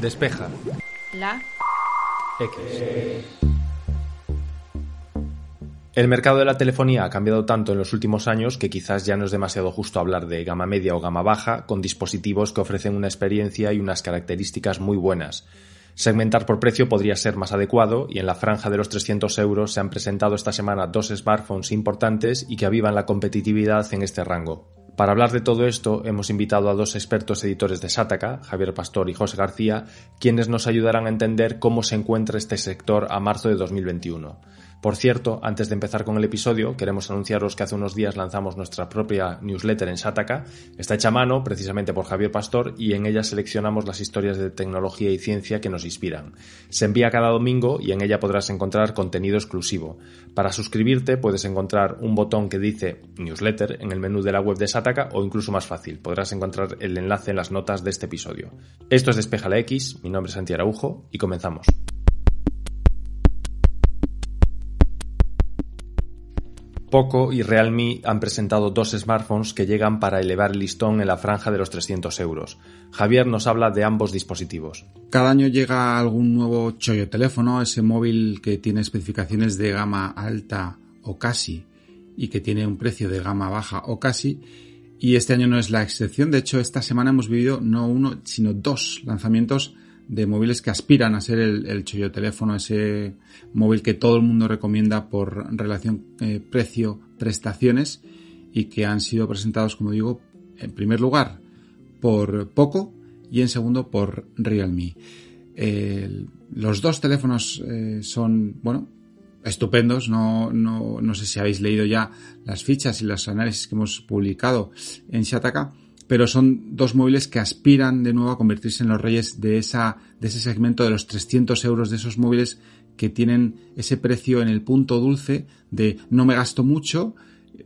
Despeja. La. X. El mercado de la telefonía ha cambiado tanto en los últimos años que quizás ya no es demasiado justo hablar de gama media o gama baja con dispositivos que ofrecen una experiencia y unas características muy buenas. Segmentar por precio podría ser más adecuado y en la franja de los 300 euros se han presentado esta semana dos smartphones importantes y que avivan la competitividad en este rango. Para hablar de todo esto, hemos invitado a dos expertos editores de Sataka, Javier Pastor y José García, quienes nos ayudarán a entender cómo se encuentra este sector a marzo de 2021. Por cierto, antes de empezar con el episodio, queremos anunciaros que hace unos días lanzamos nuestra propia newsletter en Sataka. Está hecha a mano, precisamente por Javier Pastor, y en ella seleccionamos las historias de tecnología y ciencia que nos inspiran. Se envía cada domingo y en ella podrás encontrar contenido exclusivo. Para suscribirte puedes encontrar un botón que dice newsletter en el menú de la web de Sataka o incluso más fácil, podrás encontrar el enlace en las notas de este episodio. Esto es Despeja la X, mi nombre es Santi Araujo y comenzamos. Poco y Realme han presentado dos smartphones que llegan para elevar el listón en la franja de los 300 euros. Javier nos habla de ambos dispositivos. Cada año llega algún nuevo chollo teléfono, ese móvil que tiene especificaciones de gama alta o casi y que tiene un precio de gama baja o casi. Y este año no es la excepción. De hecho, esta semana hemos vivido no uno, sino dos lanzamientos de móviles que aspiran a ser el, chollo teléfono, ese móvil que todo el mundo recomienda por relación eh, precio-prestaciones y que han sido presentados, como digo, en primer lugar por Poco y en segundo por Realme. los dos teléfonos eh, son, bueno, estupendos. No, no, no sé si habéis leído ya las fichas y los análisis que hemos publicado en Shataka pero son dos móviles que aspiran de nuevo a convertirse en los reyes de, esa, de ese segmento de los 300 euros de esos móviles que tienen ese precio en el punto dulce de no me gasto mucho,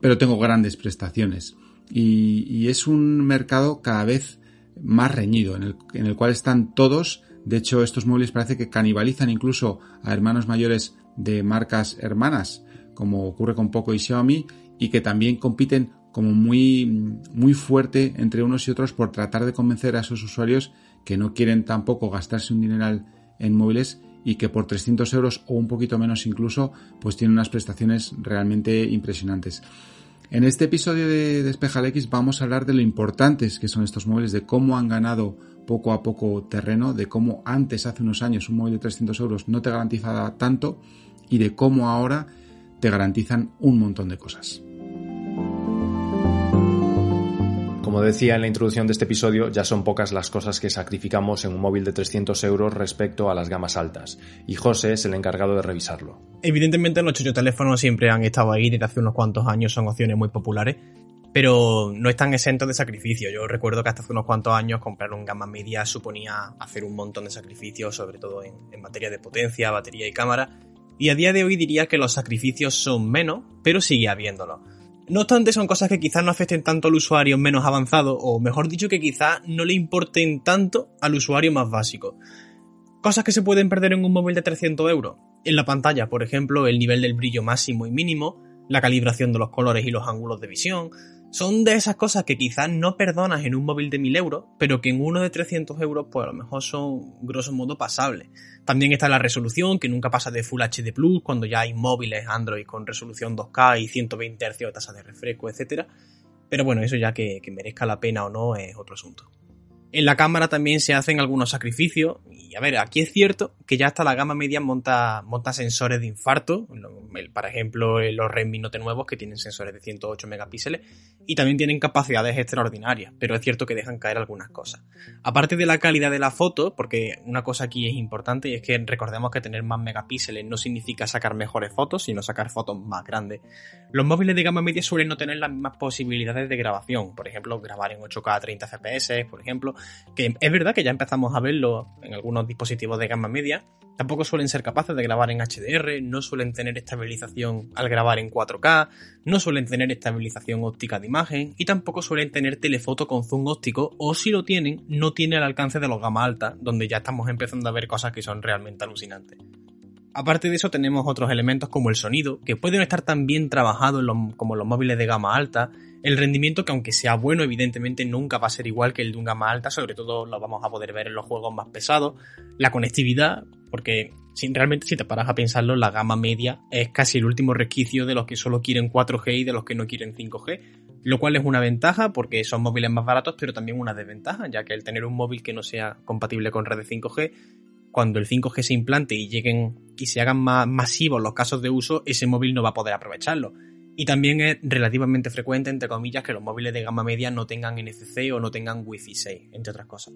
pero tengo grandes prestaciones. Y, es un mercado cada vez más reñido, en el, en el cual están todos. De hecho, estos móviles parece que canibalizan incluso a hermanos mayores de marcas hermanas, como ocurre con Poco y Xiaomi, y que también compiten como muy, muy fuerte entre unos y otros por tratar de convencer a esos usuarios que no quieren tampoco gastarse un dineral en móviles y que por 300 euros o un poquito menos incluso, pues tienen unas prestaciones realmente impresionantes. En este episodio de Despeja X vamos a hablar de lo importantes que son estos móviles, de cómo han ganado poco a poco terreno, de cómo antes, hace unos años, un móvil de 300 euros no te garantizaba tanto y de cómo ahora te garantizan un montón de cosas. Como decía en la introducción de este episodio, ya son pocas las cosas que sacrificamos en un móvil de 300 euros respecto a las gamas altas, y José es el encargado de revisarlo. Evidentemente los chuchos teléfonos siempre han estado ahí desde hace unos cuantos años, son opciones muy populares, pero no están exentos de sacrificio. Yo recuerdo que hasta hace unos cuantos años comprar un gama media suponía hacer un montón de sacrificios, sobre todo en, en materia de potencia, batería y cámara, y a día de hoy diría que los sacrificios son menos, pero sigue habiéndolo. No obstante, son cosas que quizás no afecten tanto al usuario menos avanzado, o mejor dicho, que quizás no le importen tanto al usuario más básico. Cosas que se pueden perder en un móvil de 300 euros. En la pantalla, por ejemplo, el nivel del brillo máximo y mínimo, la calibración de los colores y los ángulos de visión, son de esas cosas que quizás no perdonas en un móvil de 1000 euros, pero que en uno de 300 euros pues a lo mejor son grosso modo pasables. También está la resolución, que nunca pasa de Full HD Plus, cuando ya hay móviles Android con resolución 2K y 120 Hz de tasa de refresco, etc. Pero bueno, eso ya que, que merezca la pena o no es otro asunto. En la cámara también se hacen algunos sacrificios. Y a ver, aquí es cierto que ya hasta la gama media monta, monta sensores de infarto. Por ejemplo, los Redmi Note nuevos que tienen sensores de 108 megapíxeles y también tienen capacidades extraordinarias, pero es cierto que dejan caer algunas cosas. Aparte de la calidad de la foto, porque una cosa aquí es importante y es que recordemos que tener más megapíxeles no significa sacar mejores fotos, sino sacar fotos más grandes. Los móviles de gama media suelen no tener las mismas posibilidades de grabación. Por ejemplo, grabar en 8K a 30 FPS, por ejemplo que es verdad que ya empezamos a verlo en algunos dispositivos de gama media, tampoco suelen ser capaces de grabar en HDR, no suelen tener estabilización al grabar en 4K, no suelen tener estabilización óptica de imagen y tampoco suelen tener telefoto con zoom óptico o si lo tienen, no tiene el alcance de los gama alta, donde ya estamos empezando a ver cosas que son realmente alucinantes. Aparte de eso tenemos otros elementos como el sonido, que pueden estar tan bien trabajados como los móviles de gama alta, el rendimiento que aunque sea bueno evidentemente nunca va a ser igual que el de un gama alta, sobre todo lo vamos a poder ver en los juegos más pesados, la conectividad, porque realmente si te paras a pensarlo, la gama media es casi el último resquicio de los que solo quieren 4G y de los que no quieren 5G, lo cual es una ventaja porque son móviles más baratos, pero también una desventaja, ya que el tener un móvil que no sea compatible con redes 5G, cuando el 5G se implante y lleguen y se hagan más masivos los casos de uso, ese móvil no va a poder aprovecharlo. Y también es relativamente frecuente, entre comillas, que los móviles de gama media no tengan NFC o no tengan Wi-Fi 6, entre otras cosas.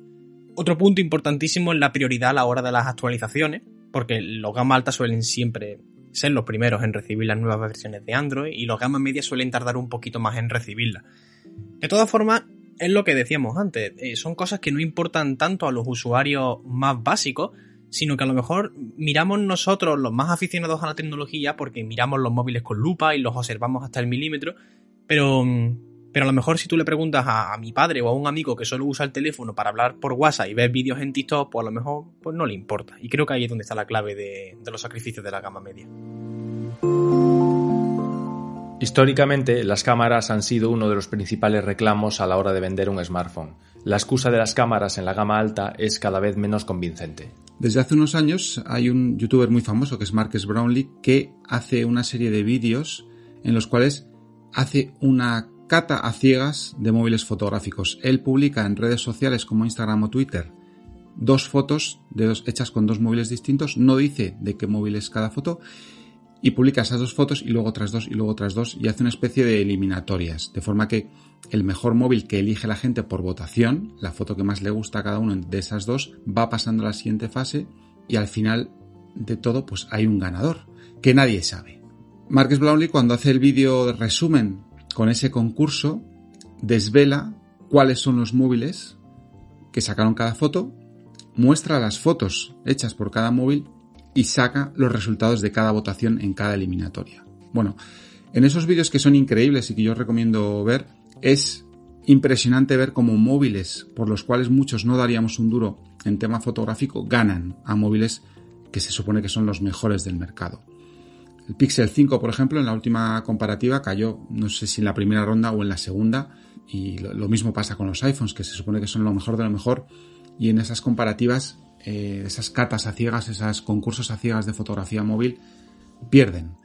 Otro punto importantísimo es la prioridad a la hora de las actualizaciones, porque los gama alta suelen siempre ser los primeros en recibir las nuevas versiones de Android y los gama media suelen tardar un poquito más en recibirlas. De todas formas, es lo que decíamos antes, eh, son cosas que no importan tanto a los usuarios más básicos, sino que a lo mejor miramos nosotros, los más aficionados a la tecnología, porque miramos los móviles con lupa y los observamos hasta el milímetro, pero, pero a lo mejor si tú le preguntas a, mi padre o a un amigo que solo usa el teléfono para hablar por WhatsApp y ver vídeos en TikTok, pues a lo mejor pues no le importa. Y creo que ahí es donde está la clave de los sacrificios de la gama media. Históricamente, las cámaras han sido uno de los principales reclamos a la hora de vender un smartphone. La excusa de las cámaras en la gama alta es cada vez menos convincente. Desde hace unos años hay un youtuber muy famoso que es Marcus Brownlee que hace una serie de vídeos en los cuales hace una cata a ciegas de móviles fotográficos. Él publica en redes sociales como Instagram o Twitter dos fotos de dos, hechas con dos móviles distintos, no dice de qué móvil es cada foto y publica esas dos fotos y luego otras dos y luego otras dos y hace una especie de eliminatorias, de forma que el mejor móvil que elige la gente por votación, la foto que más le gusta a cada uno de esas dos, va pasando a la siguiente fase y al final de todo pues hay un ganador, que nadie sabe. Marcus Brownlee cuando hace el vídeo de resumen con ese concurso, desvela cuáles son los móviles que sacaron cada foto, muestra las fotos hechas por cada móvil y saca los resultados de cada votación en cada eliminatoria. Bueno, en esos vídeos que son increíbles y que yo recomiendo ver, es impresionante ver cómo móviles por los cuales muchos no daríamos un duro en tema fotográfico ganan a móviles que se supone que son los mejores del mercado. El Pixel 5, por ejemplo, en la última comparativa cayó, no sé si en la primera ronda o en la segunda, y lo, mismo pasa con los iPhones, que se supone que son lo mejor de lo mejor, y en esas comparativas eh, esas catas a ciegas, esos concursos a ciegas de fotografía móvil, pierden.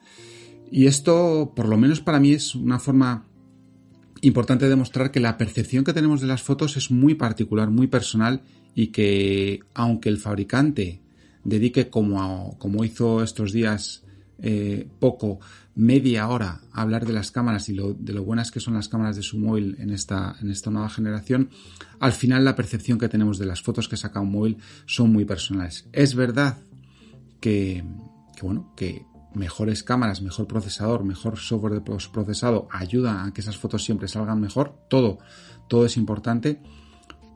Y esto, por lo menos para mí, es una forma importante de demostrar que la percepción que tenemos de las fotos es muy particular, muy personal y que aunque el fabricante dedique como, como hizo estos días eh, poco, media hora hablar de las cámaras y de lo buenas que son las cámaras de su móvil en esta, en esta nueva generación, al final la percepción que tenemos de las fotos que saca un móvil son muy personales. Es verdad que, que bueno, que mejores cámaras, mejor procesador, mejor software de procesado ayuda a que esas fotos siempre salgan mejor. Todo, todo es importante.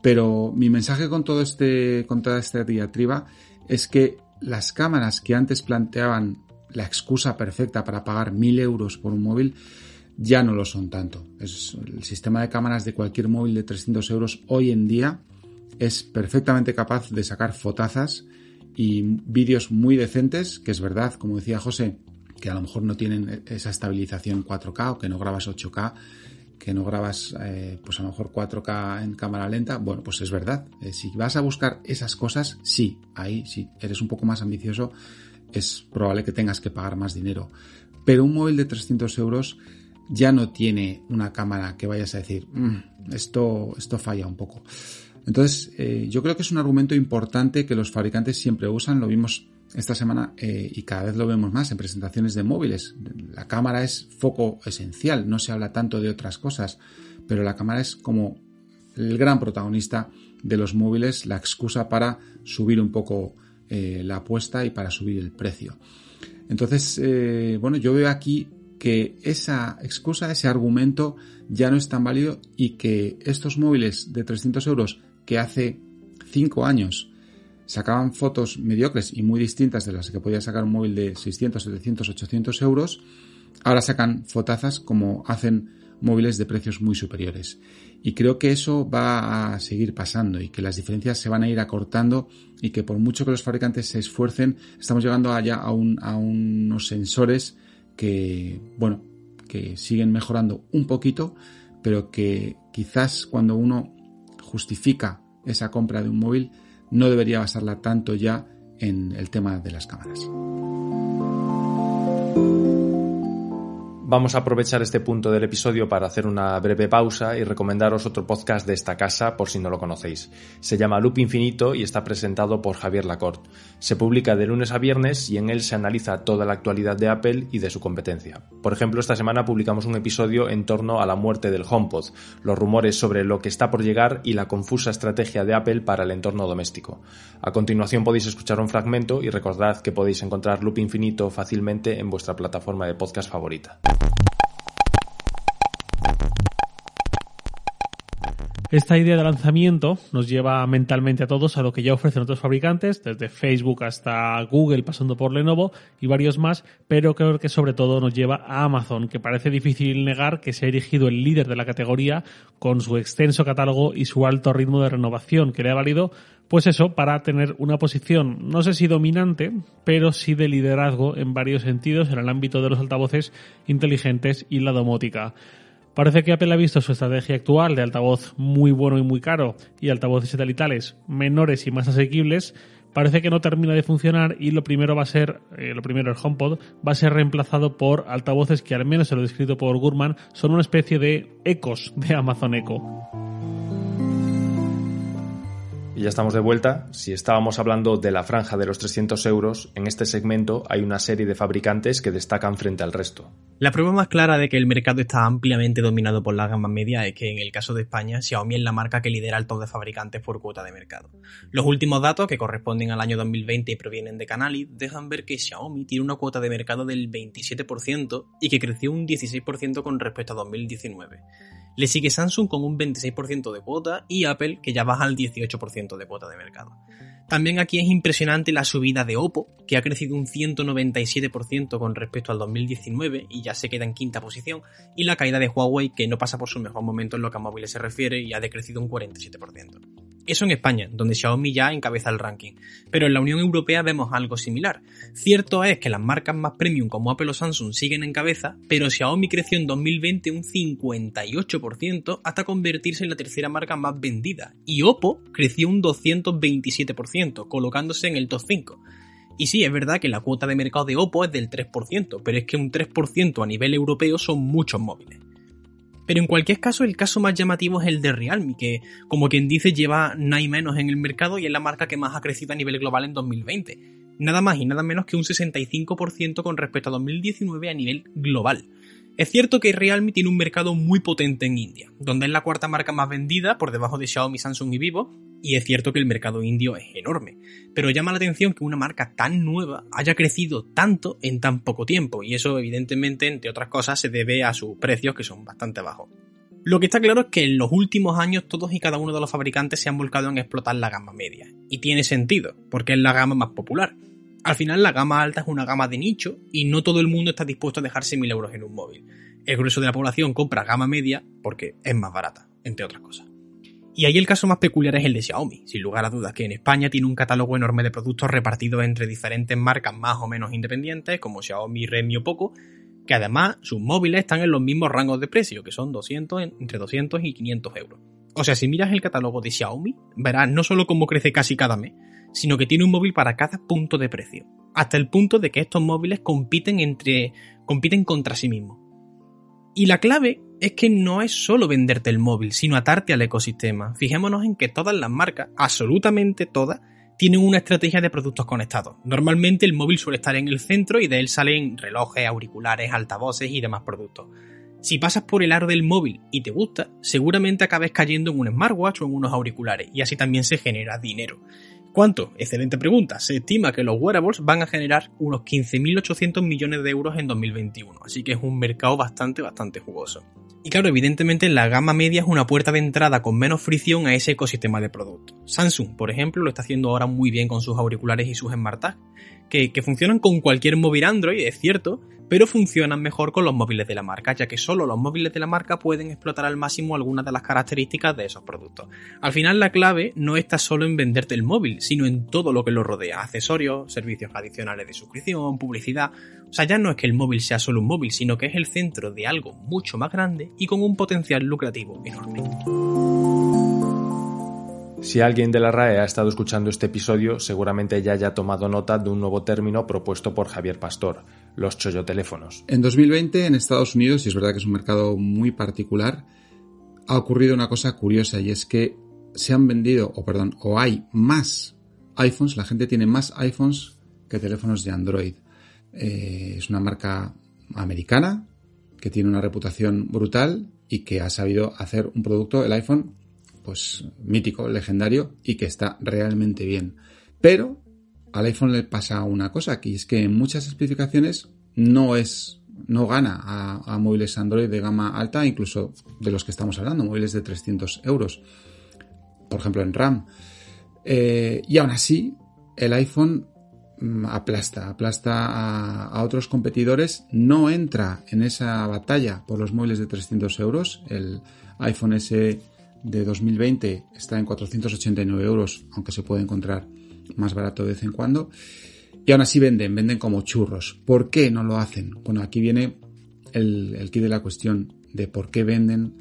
Pero mi mensaje con todo este, con toda esta diatriba es que las cámaras que antes planteaban la excusa perfecta para pagar mil euros por un móvil, ya no lo son tanto. El sistema de cámaras de cualquier móvil de 300 euros hoy en día es perfectamente capaz de sacar fotazas y vídeos muy decentes, que es verdad, como decía José, que a lo mejor no tienen esa estabilización 4K o que no grabas 8K, que no grabas eh, pues a lo mejor 4K en cámara lenta, bueno, pues es verdad. Eh, si vas a buscar esas cosas, sí, ahí si eres un poco más ambicioso, es probable que tengas que pagar más dinero. Pero un móvil de 300 euros ya no tiene una cámara que vayas a decir, mm, esto, esto falla un poco. Entonces, eh, yo creo que es un argumento importante que los fabricantes siempre usan, lo vimos esta semana eh, y cada vez lo vemos más en presentaciones de móviles. La cámara es foco esencial, no se habla tanto de otras cosas, pero la cámara es como el gran protagonista de los móviles, la excusa para subir un poco eh, la apuesta y para subir el precio. Entonces, eh, bueno, yo veo aquí que esa excusa, ese argumento ya no es tan válido y que estos móviles de 300 euros que hace 5 años sacaban fotos mediocres y muy distintas de las que podía sacar un móvil de 600, 700, 800 euros, ahora sacan fotazas como hacen móviles de precios muy superiores. Y creo que eso va a seguir pasando y que las diferencias se van a ir acortando y que por mucho que los fabricantes se esfuercen, estamos llegando allá a, a unos sensores que, bueno, que siguen mejorando un poquito, pero que quizás cuando uno justifica esa compra de un móvil no debería basarla tanto ya en el tema de las cámaras. Vamos a aprovechar este punto del episodio para hacer una breve pausa y recomendaros otro podcast de esta casa por si no lo conocéis. Se llama Loop Infinito y está presentado por Javier Lacorte. Se publica de lunes a viernes y en él se analiza toda la actualidad de Apple y de su competencia. Por ejemplo, esta semana publicamos un episodio en torno a la muerte del HomePod, los rumores sobre lo que está por llegar y la confusa estrategia de Apple para el entorno doméstico. A continuación podéis escuchar un fragmento y recordad que podéis encontrar Loop Infinito fácilmente en vuestra plataforma de podcast favorita. Esta idea de lanzamiento nos lleva mentalmente a todos a lo que ya ofrecen otros fabricantes, desde Facebook hasta Google, pasando por Lenovo y varios más, pero creo que sobre todo nos lleva a Amazon, que parece difícil negar que se ha erigido el líder de la categoría con su extenso catálogo y su alto ritmo de renovación, que le ha valido pues eso, para tener una posición, no sé si dominante, pero sí de liderazgo en varios sentidos en el ámbito de los altavoces inteligentes y la domótica. Parece que Apple ha visto su estrategia actual de altavoz muy bueno y muy caro y altavoces satelitales menores y más asequibles. Parece que no termina de funcionar y lo primero va a ser, eh, lo primero el HomePod, va a ser reemplazado por altavoces que al menos se lo descrito por Gurman, son una especie de ecos de Amazon Echo. Y ya estamos de vuelta. Si estábamos hablando de la franja de los 300 euros, en este segmento hay una serie de fabricantes que destacan frente al resto. La prueba más clara de que el mercado está ampliamente dominado por la gama media es que en el caso de España, Xiaomi es la marca que lidera el top de fabricantes por cuota de mercado. Los últimos datos, que corresponden al año 2020 y provienen de Canali, dejan ver que Xiaomi tiene una cuota de mercado del 27% y que creció un 16% con respecto a 2019. Le sigue Samsung con un 26% de cuota y Apple que ya baja al 18% de cuota de mercado. También aquí es impresionante la subida de Oppo, que ha crecido un 197% con respecto al 2019 y ya se queda en quinta posición, y la caída de Huawei, que no pasa por su mejor momento en lo que a móviles se refiere y ha decrecido un 47%. Eso en España, donde Xiaomi ya encabeza el ranking. Pero en la Unión Europea vemos algo similar. Cierto es que las marcas más premium como Apple o Samsung siguen en cabeza, pero Xiaomi creció en 2020 un 58% hasta convertirse en la tercera marca más vendida. Y Oppo creció un 227%, colocándose en el top 5. Y sí, es verdad que la cuota de mercado de Oppo es del 3%, pero es que un 3% a nivel europeo son muchos móviles. Pero en cualquier caso, el caso más llamativo es el de Realme, que, como quien dice, lleva nada menos en el mercado y es la marca que más ha crecido a nivel global en 2020. Nada más y nada menos que un 65% con respecto a 2019 a nivel global. Es cierto que Realme tiene un mercado muy potente en India, donde es la cuarta marca más vendida por debajo de Xiaomi, Samsung y Vivo, y es cierto que el mercado indio es enorme. Pero llama la atención que una marca tan nueva haya crecido tanto en tan poco tiempo, y eso evidentemente, entre otras cosas, se debe a sus precios que son bastante bajos. Lo que está claro es que en los últimos años todos y cada uno de los fabricantes se han volcado en explotar la gama media, y tiene sentido, porque es la gama más popular. Al final la gama alta es una gama de nicho y no todo el mundo está dispuesto a dejarse mil euros en un móvil. El grueso de la población compra gama media porque es más barata, entre otras cosas. Y ahí el caso más peculiar es el de Xiaomi, sin lugar a dudas, que en España tiene un catálogo enorme de productos repartidos entre diferentes marcas más o menos independientes, como Xiaomi, Redmi o Poco, que además sus móviles están en los mismos rangos de precio, que son 200, entre 200 y 500 euros. O sea, si miras el catálogo de Xiaomi, verás no solo cómo crece casi cada mes, sino que tiene un móvil para cada punto de precio. Hasta el punto de que estos móviles compiten entre. compiten contra sí mismos. Y la clave es que no es solo venderte el móvil, sino atarte al ecosistema. Fijémonos en que todas las marcas, absolutamente todas, tienen una estrategia de productos conectados. Normalmente el móvil suele estar en el centro y de él salen relojes, auriculares, altavoces y demás productos. Si pasas por el aro del móvil y te gusta, seguramente acabes cayendo en un smartwatch o en unos auriculares y así también se genera dinero. ¿Cuánto? Excelente pregunta. Se estima que los wearables van a generar unos 15.800 millones de euros en 2021, así que es un mercado bastante, bastante jugoso. Y claro, evidentemente la gama media es una puerta de entrada con menos fricción a ese ecosistema de productos. Samsung, por ejemplo, lo está haciendo ahora muy bien con sus auriculares y sus Smart que, que funcionan con cualquier móvil Android, es cierto, pero funcionan mejor con los móviles de la marca, ya que solo los móviles de la marca pueden explotar al máximo algunas de las características de esos productos. Al final la clave no está solo en venderte el móvil, sino en todo lo que lo rodea, accesorios, servicios adicionales de suscripción, publicidad. O sea, ya no es que el móvil sea solo un móvil, sino que es el centro de algo mucho más grande y con un potencial lucrativo enorme. Si alguien de la RAE ha estado escuchando este episodio, seguramente ya haya tomado nota de un nuevo término propuesto por Javier Pastor, los cholloteléfonos. En 2020 en Estados Unidos, y es verdad que es un mercado muy particular, ha ocurrido una cosa curiosa y es que se han vendido, o perdón, o hay más iPhones, la gente tiene más iPhones que teléfonos de Android. Eh, es una marca americana que tiene una reputación brutal y que ha sabido hacer un producto, el iPhone, pues mítico, legendario y que está realmente bien. Pero al iPhone le pasa una cosa, que es que en muchas especificaciones no es no gana a, móviles Android de gama alta, incluso de los que estamos hablando, móviles de 300 euros, por ejemplo en RAM. Eh, y aún así, el iPhone mm, aplasta, aplasta a, a, otros competidores, no entra en esa batalla por los móviles de 300 euros. El iPhone S de 2020 está en 489 euros, aunque se puede encontrar más barato de vez en cuando. Y aún así venden, venden como churros. ¿Por qué no lo hacen? Bueno, aquí viene el, el kit de la cuestión de por qué venden,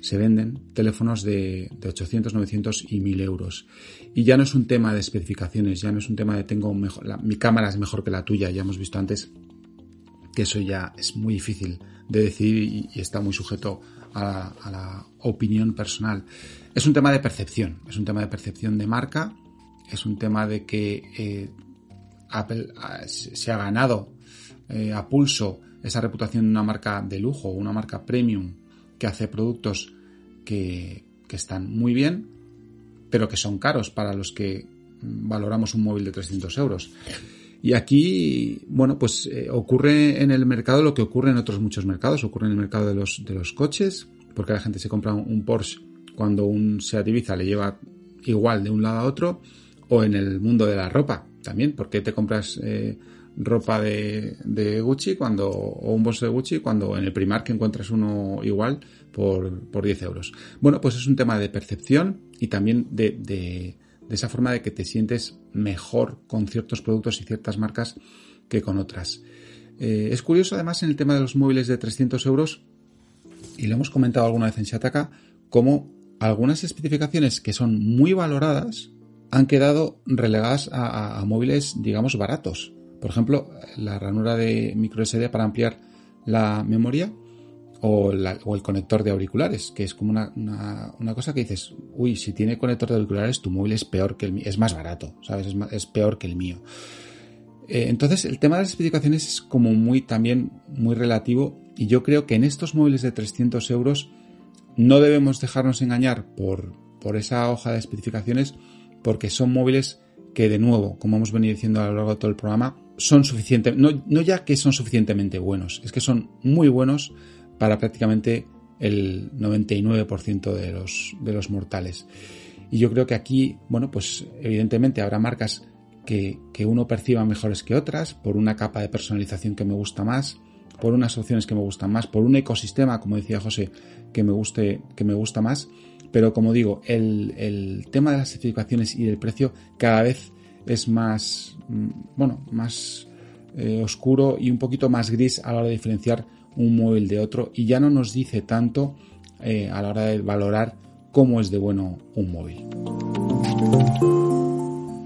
se venden teléfonos de, de 800, 900 y 1000 euros. Y ya no es un tema de especificaciones, ya no es un tema de tengo mejor, mi cámara es mejor que la tuya, ya hemos visto antes que eso ya es muy difícil de decidir y, está muy sujeto a, la opinión personal. Es un tema de percepción, es un tema de percepción de marca, es un tema de que eh, Apple se ha ganado eh, a pulso esa reputación de una marca de lujo, una marca premium que hace productos que, que están muy bien, pero que son caros para los que valoramos un móvil de 300 euros. Y aquí, bueno, pues eh, ocurre en el mercado lo que ocurre en otros muchos mercados. Ocurre en el mercado de los, de los coches, porque la gente se compra un Porsche cuando un Seat Ibiza le lleva igual de un lado a otro, o en el mundo de la ropa también, porque te compras eh, ropa de, Gucci cuando, o un bolso de Gucci cuando en el Primark que encuentras uno igual por, por 10 euros. Bueno, pues es un tema de percepción y también de, de de esa forma de que te sientes mejor con ciertos productos y ciertas marcas que con otras. Eh, es curioso además en el tema de los móviles de 300 euros, y lo hemos comentado alguna vez en Shataka, como algunas especificaciones que son muy valoradas han quedado relegadas a, móviles, digamos, baratos. Por ejemplo, la ranura de micro SD para ampliar la memoria o, el conector de auriculares, que es como una, una, cosa que dices, uy, si tiene conector de auriculares, tu móvil es peor que el mío, es más barato, ¿sabes? Es, es peor que el mío. Eh, entonces, el tema de las especificaciones es como muy también muy relativo y yo creo que en estos móviles de 300 euros no debemos dejarnos engañar por, por esa hoja de especificaciones porque son móviles que de nuevo, como hemos venido diciendo a lo largo de todo el programa, son suficientes, no, no ya que son suficientemente buenos, es que son muy buenos para prácticamente el 99% de los, de los mortales. Y yo creo que aquí, bueno, pues evidentemente habrá marcas que, que, uno perciba mejores que otras, por una capa de personalización que me gusta más, por unas opciones que me gustan más, por un ecosistema, como decía José, que me guste, que me gusta más. Pero como digo, el, el tema de las especificaciones y del precio cada vez es más, mm, bueno, más eh, oscuro y un poquito más gris a la hora de diferenciar un móvil de otro y ya no nos dice tanto eh, a la hora de valorar cómo es de bueno un móvil.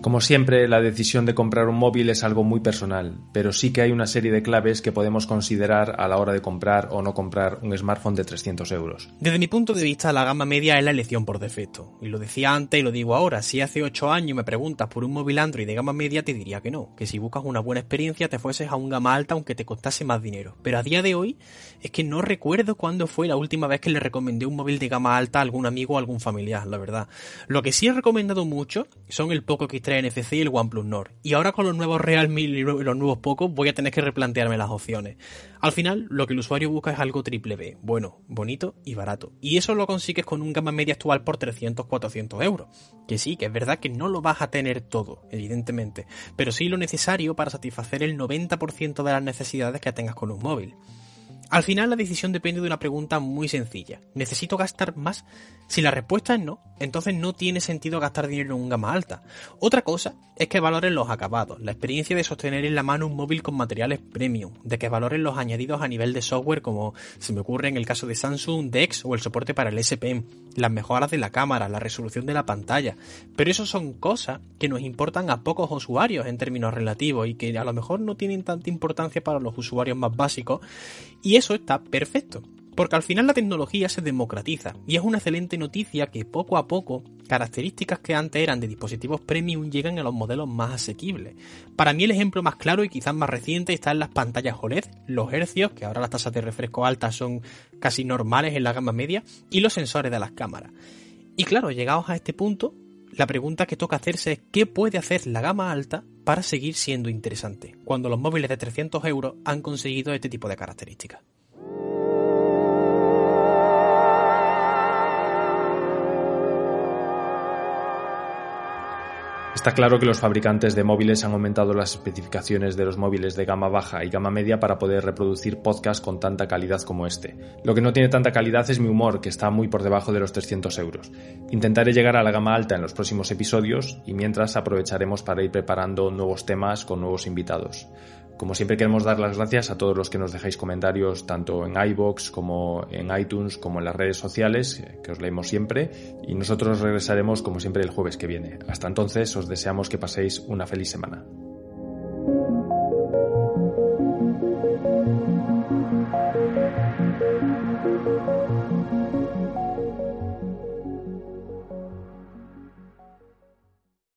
Como siempre, la decisión de comprar un móvil es algo muy personal, pero sí que hay una serie de claves que podemos considerar a la hora de comprar o no comprar un smartphone de 300 euros. Desde mi punto de vista, la gama media es la elección por defecto. Y lo decía antes y lo digo ahora, si hace 8 años me preguntas por un móvil Android de gama media, te diría que no, que si buscas una buena experiencia te fueses a un gama alta aunque te costase más dinero. Pero a día de hoy es que no recuerdo cuándo fue la última vez que le recomendé un móvil de gama alta a algún amigo o algún familiar, la verdad. Lo que sí he recomendado mucho son el Poco X3 NFC y el OnePlus Nord. Y ahora con los nuevos Realme y los nuevos Poco voy a tener que replantearme las opciones. Al final, lo que el usuario busca es algo triple B, bueno, bonito y barato. Y eso lo consigues con un gama media actual por 300-400 euros. Que sí, que es verdad que no lo vas a tener todo, evidentemente, pero sí lo necesario para satisfacer el 90% de las necesidades que tengas con un móvil. Al final la decisión depende de una pregunta muy sencilla. ¿Necesito gastar más? Si la respuesta es no, entonces no tiene sentido gastar dinero en un gama alta. Otra cosa es que valoren los acabados, la experiencia de sostener en la mano un móvil con materiales premium, de que valoren los añadidos a nivel de software como se me ocurre en el caso de Samsung, DeX o el soporte para el SPM, las mejoras de la cámara, la resolución de la pantalla. Pero eso son cosas que nos importan a pocos usuarios en términos relativos y que a lo mejor no tienen tanta importancia para los usuarios más básicos y eso está perfecto. Porque al final la tecnología se democratiza y es una excelente noticia que poco a poco características que antes eran de dispositivos premium llegan a los modelos más asequibles. Para mí el ejemplo más claro y quizás más reciente está en las pantallas OLED, los hercios, que ahora las tasas de refresco altas son casi normales en la gama media, y los sensores de las cámaras. Y claro, llegados a este punto, la pregunta que toca hacerse es qué puede hacer la gama alta para seguir siendo interesante, cuando los móviles de 300 euros han conseguido este tipo de características. Está claro que los fabricantes de móviles han aumentado las especificaciones de los móviles de gama baja y gama media para poder reproducir podcasts con tanta calidad como este. Lo que no tiene tanta calidad es mi humor, que está muy por debajo de los 300 euros. Intentaré llegar a la gama alta en los próximos episodios y mientras aprovecharemos para ir preparando nuevos temas con nuevos invitados. Como siempre queremos dar las gracias a todos los que nos dejáis comentarios tanto en iBox como en iTunes como en las redes sociales, que os leemos siempre, y nosotros regresaremos como siempre el jueves que viene. Hasta entonces os deseamos que paséis una feliz semana.